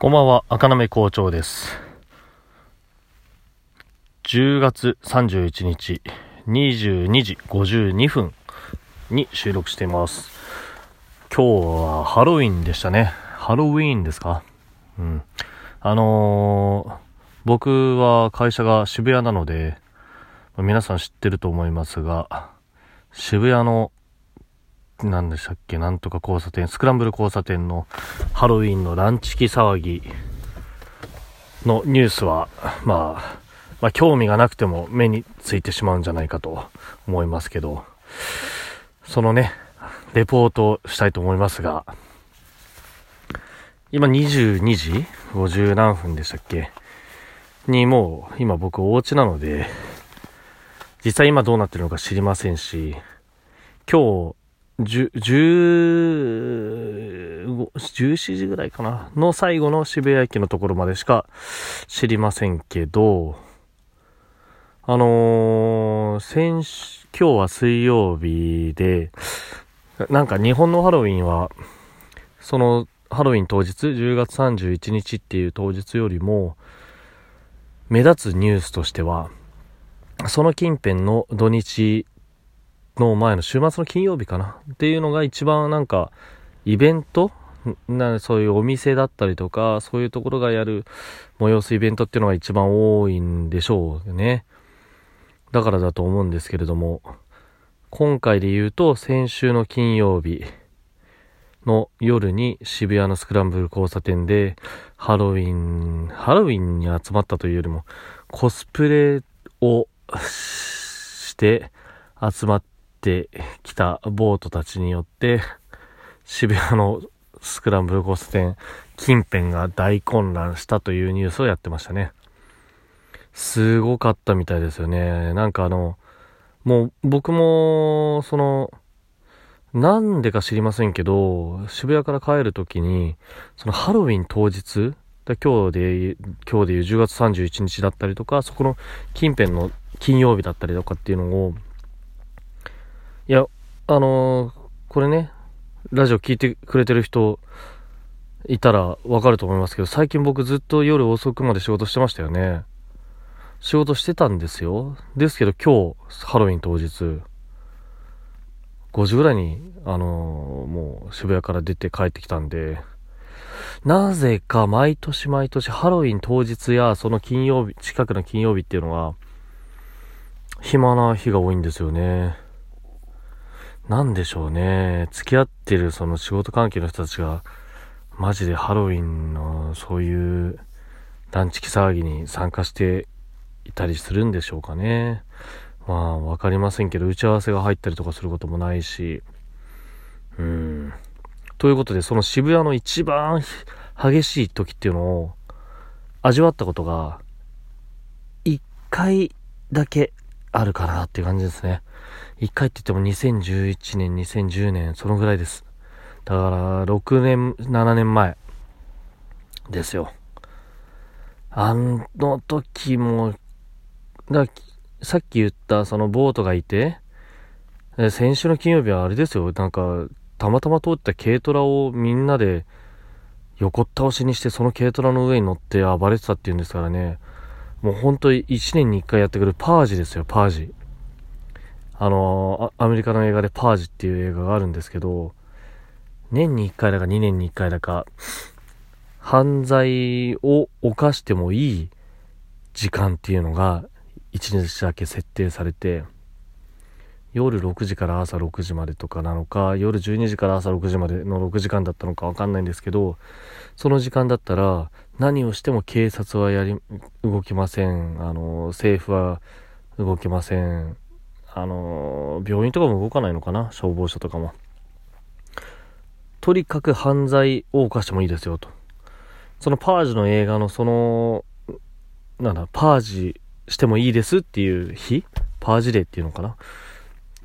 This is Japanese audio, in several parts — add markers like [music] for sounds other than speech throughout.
こんばんは、赤なめ校長です。10月31日、22時52分に収録しています。今日はハロウィンでしたね。ハロウィーンですか？うん。あのー、僕は会社が渋谷なので、皆さん知ってると思いますが、渋谷の何でしたっけ？なんとか交差点、スクランブル交差点のハロウィンのランチキ騒ぎ。のニュースは、まあ、まあ興味がなくても目についてしまうんじゃないかと思いますけど、そのね、レポートをしたいと思いますが、今22時 ?50 何分でしたっけ？にもう今僕お家なので、実際今どうなってるのか知りませんし、今日、17時ぐらいかな。の最後の渋谷駅のところまでしか知りませんけど、あのー、先週、今日は水曜日で、なんか日本のハロウィンは、そのハロウィン当日、10月31日っていう当日よりも、目立つニュースとしては、その近辺の土日の前の週末の金曜日かな。っていうのが一番なんかイベント？なそういうお店だったりとかそういうところがやる催すイベントっていうのが一番多いんでしょうね。だからだと思うんですけれども今回で言うと先週の金曜日の夜に渋谷のスクランブル交差点でハロウィンハロウィンに集まったというよりもコスプレをして集まってきたボートたちによって渋谷のスクランブル交差点近辺が大混乱したというニュースをやってましたね。すごかったみたいですよね。なんかあの、もう僕も、その、なんでか知りませんけど、渋谷から帰るときに、そのハロウィン当日、今日で、今日でいう10月31日だったりとか、そこの近辺の金曜日だったりとかっていうのを、いや、あのー、これね、ラジオ聞いてくれてる人いたらわかると思いますけど、最近僕ずっと夜遅くまで仕事してましたよね。仕事してたんですよ。ですけど今日、ハロウィン当日、5時ぐらいに、あのー、もう渋谷から出て帰ってきたんで、なぜか毎年毎年ハロウィン当日やその金曜日、近くの金曜日っていうのは、暇な日が多いんですよね。なんでしょうね。付き合ってるその仕事関係の人たちが、マジでハロウィンのそういう団地騒ぎに参加していたりするんでしょうかね。まあ、わかりませんけど、打ち合わせが入ったりとかすることもないし、うん。ということで、その渋谷の一番激しい時っていうのを味わったことが、一回だけあるかなっていう感じですね。一回って言っても2011年、2010年、そのぐらいです。だから、6年、7年前ですよ。あの時も、ださっき言ったそのボートがいて、先週の金曜日はあれですよ、なんか、たまたま通った軽トラをみんなで横倒しにしてその軽トラの上に乗って暴れてたっていうんですからね。もう本当に1年に1回やってくるパージですよ、パージ。あのアメリカの映画でパージっていう映画があるんですけど、年に1回だか2年に1回だか、犯罪を犯してもいい時間っていうのが1日だけ設定されて、夜6時から朝6時までとかなのか、夜12時から朝6時までの6時間だったのかわかんないんですけど、その時間だったら何をしても警察はやり、動きません。あの、政府は動きません。あの、病院とかも動かないのかな？消防署とかも。とにかく犯罪を犯してもいいですよと。そのパージの映画のその、なんだ、パージしてもいいですっていう日？パージデーっていうのかな？っ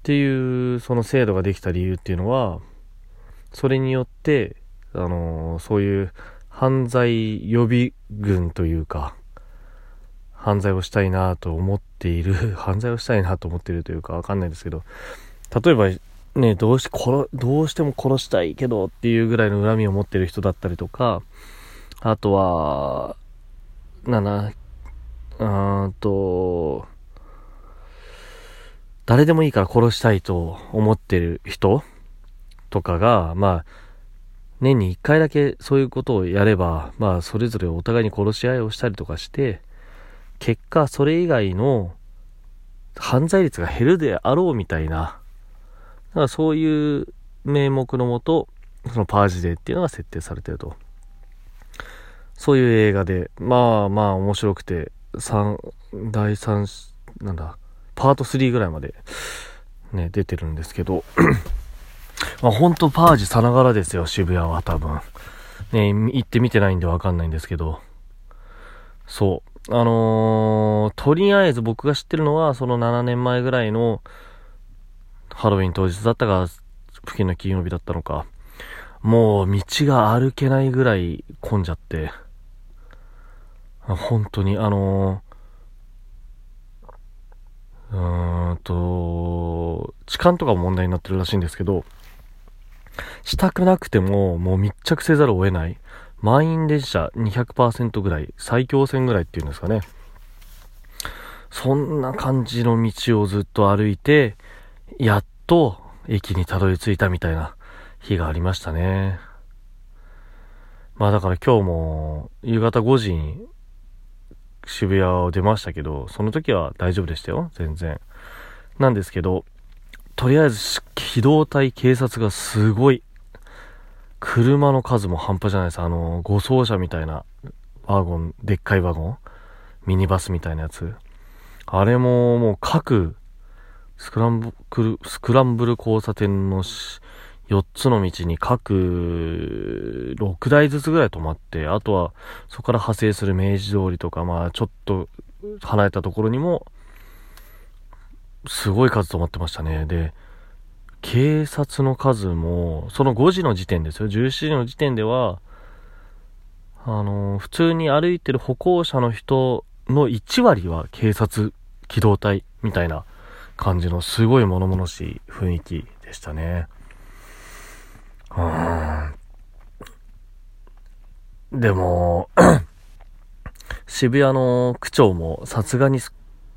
ていうその制度ができた理由っていうのはそれによってあのそういう犯罪予備軍というか犯罪をしたいなと思っている [laughs] 犯罪をしたいなと思っているというかわかんないですけど例えばねどうし殺どうしても殺したいけどっていうぐらいの恨みを持ってる人だったりとかあとは、なな、うーんと、誰でもいいから殺したいと思ってる人とかが、まあ、年に一回だけそういうことをやれば、まあ、それぞれお互いに殺し合いをしたりとかして、結果、それ以外の犯罪率が減るであろうみたいな、だからそういう名目のもと、そのパージデーっていうのが設定されてると。そういう映画で、まあまあ面白くて、三、第三、なんだ、パート3ぐらいまで、ね、出てるんですけど、[clears throat] まあ本当パージさながらですよ、渋谷は多分。ね、行ってみてないんでわかんないんですけど、そう。あのー、とりあえず僕が知ってるのは、その7年前ぐらいの、ハロウィン当日だったか、付近の金曜日だったのか、もう道が歩けないぐらい混んじゃって、本当に、あのー、うーんと、痴漢とかも問題になってるらしいんですけど、したくなくても、もう密着せざるを得ない。満員電車200%ぐらい、最強線ぐらいっていうんですかね。そんな感じの道をずっと歩いて、やっと駅にたどり着いたみたいな日がありましたね。まあだから今日も夕方5時に渋谷を出ましたけど、その時は大丈夫でしたよ、全然。なんですけど、とりあえず機動隊警察がすごい。車の数も半端じゃないです。あの、護送車みたいなワゴン、でっかいワゴン、ミニバスみたいなやつ？あれももう各スクランブル、スクランブル交差点の4つの道に各6台ずつぐらい止まって、あとはそこから派生する明治通りとか、まあちょっと離れたところにも、すごい数止まってましたね。で、警察の数も、その5時の時点ですよ。17時の時点では、あの、普通に歩いてる歩行者の人の1割は警察機動隊みたいな感じのすごい物々しい雰囲気でしたね。うんでも、[clears throat] 渋谷の区長もさすがに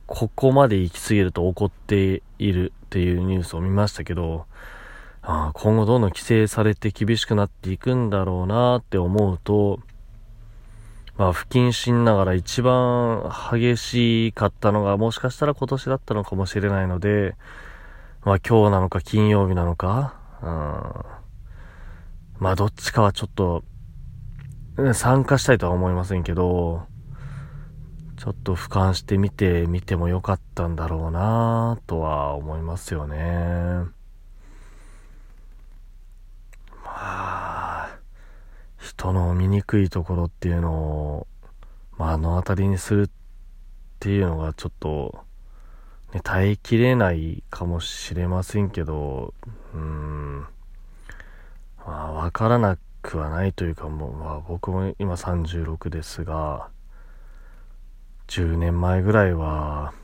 ここまで行き過ぎると怒っているっていうニュースを見ましたけど、あ今後どんどん規制されて厳しくなっていくんだろうなって思うと、まあ不謹慎ながら一番激しかったのがもしかしたら今年だったのかもしれないので、まあ今日なのか金曜日なのか、うんまあどっちかはちょっと、参加したいとは思いませんけど、ちょっと俯瞰してみてみてもよかったんだろうなとは思いますよね。まあ、人の醜いところっていうのを、まあ、目の当たりにするっていうのがちょっと、ね、耐えきれないかもしれませんけど、うん。まあ、わからなくはないというか、もう、まあ、僕も今36ですが、10年前ぐらいは、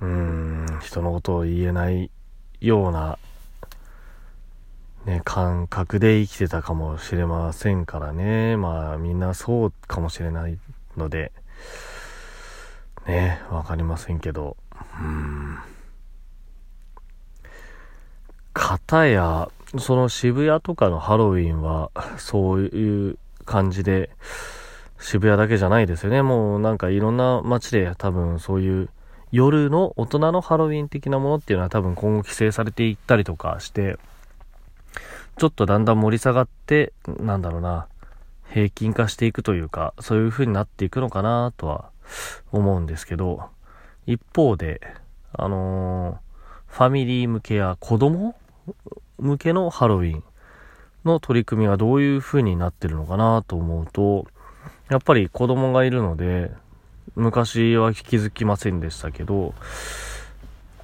うーん、人のことを言えないような、ね、感覚で生きてたかもしれませんからね。まあ、みんなそうかもしれないので、ね、わかりませんけど、うん。方や、その渋谷とかのハロウィンは、そういう感じで、渋谷だけじゃないですよね。もうなんかいろんな街で多分そういう夜の大人のハロウィン的なものっていうのは多分今後規制されていったりとかして、ちょっとだんだん盛り下がって、なんだろうな、平均化していくというか、そういう風になっていくのかなとは思うんですけど、一方で、あのー、ファミリー向けや子供向けのハロウィンの取り組みがどういう風になってるのかなと思うと、やっぱり子供がいるので、昔は気づきませんでしたけど、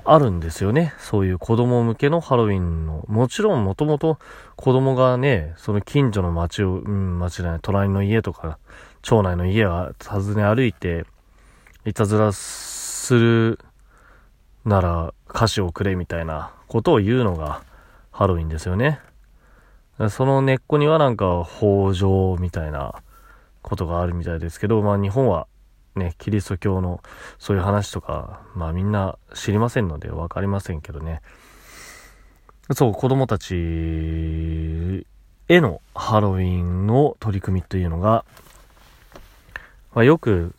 あるんですよね。そういう子供向けのハロウィンの。もちろんもともと子供がね、その近所の街を、うん、街じゃない、隣の家とか、町内の家は訪ね歩いて、いたずらするなら菓子をくれみたいなことを言うのがハロウィンですよね。その根っこにはなんか北条みたいなことがあるみたいですけど、まあ日本はね、キリスト教のそういう話とか、まあみんな知りませんのでわかりませんけどね。そう、子供たちへのハロウィンの取り組みというのが、まあ、よく、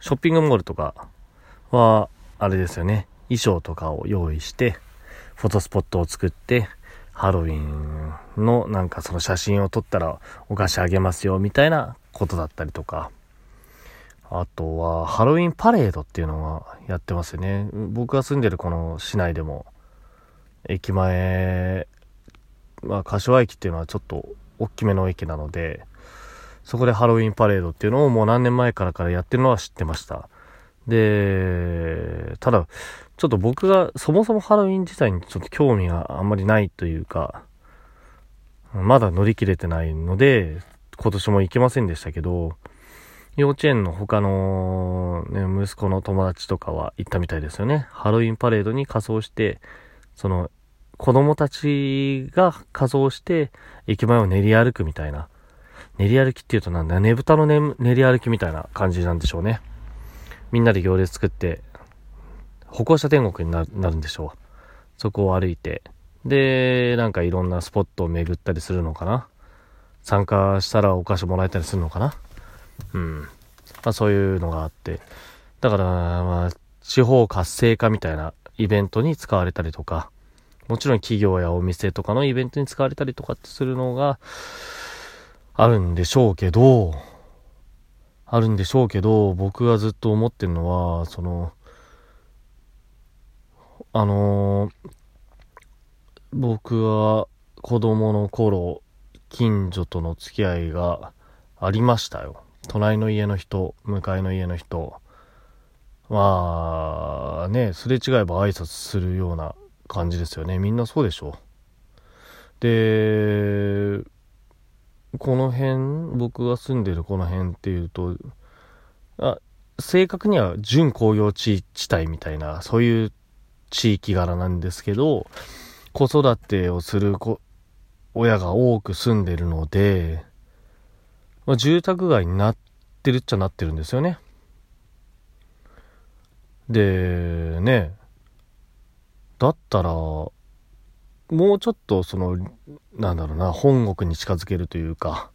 ショッピングモールとかは、あれですよね、衣装とかを用意して、フォトスポットを作って、ハロウィンのなんかその写真を撮ったらお菓子あげますよみたいなことだったりとか、あとはハロウィンパレードっていうのはやってますよね。僕が住んでるこの市内でも、駅前、まあ柏駅っていうのはちょっと大きめの駅なので、そこでハロウィンパレードっていうのをもう何年前からからやってるのは知ってました。で、ただ、ちょっと僕がそもそもハロウィン自体にちょっと興味があんまりないというか、まだ乗り切れてないので、今年も行けませんでしたけど、幼稚園の他の、ね、息子の友達とかは行ったみたいですよね。ハロウィンパレードに仮装して、その、子供たちが仮装して、駅前を練り歩くみたいな。練り歩きっていうとなんだ、ねぶたの、ね、練り歩きみたいな感じなんでしょうね。みんなで行列作って、歩行者天国になるんでしょう。そこを歩いて。で、なんかいろんなスポットを巡ったりするのかな。参加したらお菓子もらえたりするのかな。うん。まあそういうのがあって。だから、まあ、地方活性化みたいなイベントに使われたりとか、もちろん企業やお店とかのイベントに使われたりとかってするのがあるんでしょうけど、あるんでしょうけど、僕がずっと思ってるのは、その、あのー、僕は子供の頃、近所との付き合いがありましたよ。隣の家の人、向かいの家の人、まあね、すれ違えば挨拶するような感じですよね。みんなそうでしょう。で、この辺、僕が住んでるこの辺っていうと、あ正確には準工業地地帯みたいな、そういう地域柄なんですけど、子育てをする子親が多く住んでるので、まあ、住宅街になってるっちゃなってるんですよね。で、ね、だったら、もうちょっとその、なんだろうな、本国に近づけるというか、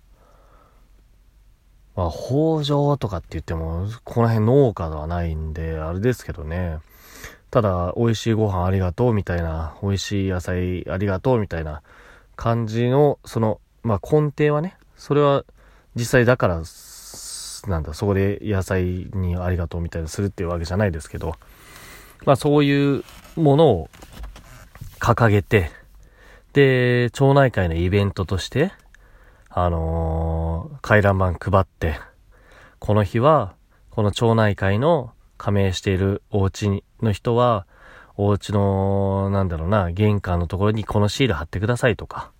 まあ、北条とかって言っても、この辺農家ではないんで、あれですけどね。ただ、美味しいご飯ありがとうみたいな、美味しい野菜ありがとうみたいな感じの、その、まあ、根底はね、それは実際だから、なんだ、そこで野菜にありがとうみたいなするっていうわけじゃないですけど、まあそういうものを掲げて、で、町内会のイベントとして、あのー、回覧板配って、この日は、この町内会の加盟しているお家の人は、お家の、なんだろうな、玄関のところにこのシール貼ってくださいとか。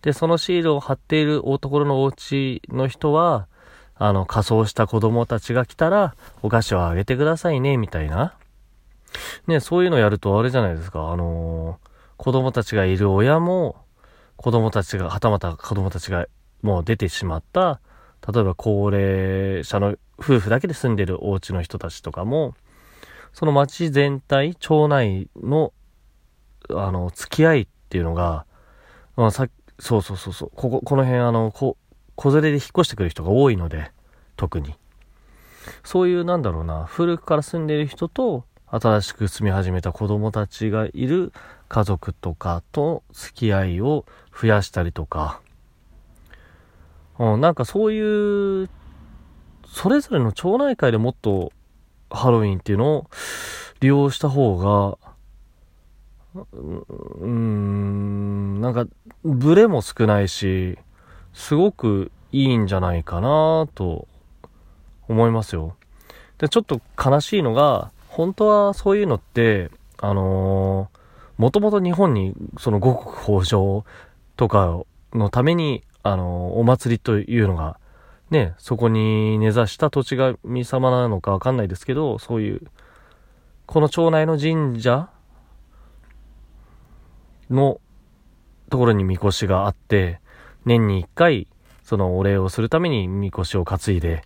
で、そのシールを貼っているおところのお家の人は、あの、仮装した子供たちが来たら、お菓子をあげてくださいね、みたいな。ね、そういうのやるとあれじゃないですか。あのー、子供たちがいる親も、子供たちが、はたまた子供たちがもう出てしまった、例えば高齢者の夫婦だけで住んでるお家の人たちとかも、その町全体、町内の、あの、付き合いっていうのが、まあ、さそうそうそうそう、ここ、この辺あの、こ、子連れで引っ越してくる人が多いので、特に。そういうなんだろうな、古くから住んでる人と、新しく住み始めた子供たちがいる家族とかと付き合いを増やしたりとか、うん、なんかそういう、それぞれの町内会でもっとハロウィンっていうのを利用した方が、うーん、なんか、ブレも少ないし、すごくいいんじゃないかなと思いますよ。で、ちょっと悲しいのが、本当はそういうのって、あのー、もともと日本にその五穀豊穣とかのために、あの、お祭りというのが、ね、そこに根ざした土地神様なのかわかんないですけど、そういう、この町内の神社のところにみこしがあって、年に一回、そのお礼をするためにみこしを担いで、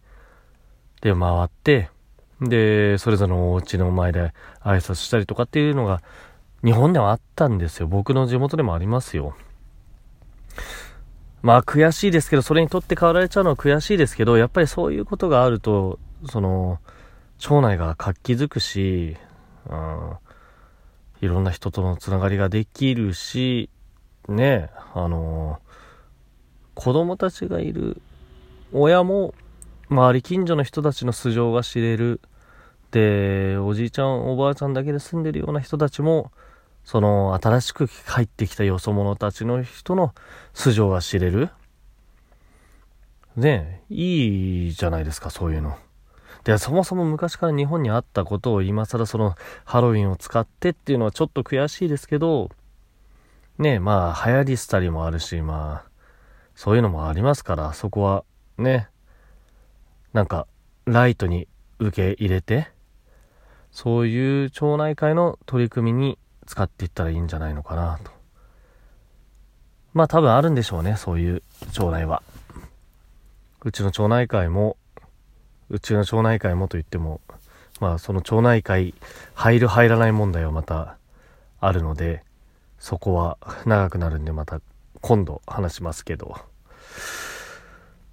で、回って、で、それぞれのお家の前で挨拶したりとかっていうのが、日本ではあったんですよ。僕の地元でもありますよ。まあ悔しいですけど、それにとって変わられちゃうのは悔しいですけど、やっぱりそういうことがあると、その、町内が活気づくし、うん、いろんな人とのつながりができるし、ね、あの子供たちがいる親も周り近所の人たちの素性が知れる。で、おじいちゃん、おばあちゃんだけで住んでるような人たちも、その新しく入ってきたよそ者たちの人の素性が知れる。ねいいじゃないですか、そういうの。で、そもそも昔から日本にあったことを今更そのハロウィンを使ってっていうのはちょっと悔しいですけど、ねまあ流行りしたりもあるし、まあ、そういうのもありますから、そこはね、なんか、ライトに受け入れて、そういう町内会の取り組みに使っていったらいいんじゃないのかなと。まあ多分あるんでしょうね、そういう町内は。うちの町内会も、うちの町内会もと言っても、まあその町内会入る入らない問題はまたあるので、そこは長くなるんでまた今度話しますけど。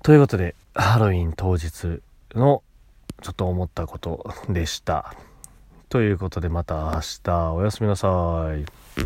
ということで、ハロウィン当日のちょっと思ったことでした。ということでまた明日おやすみなさい。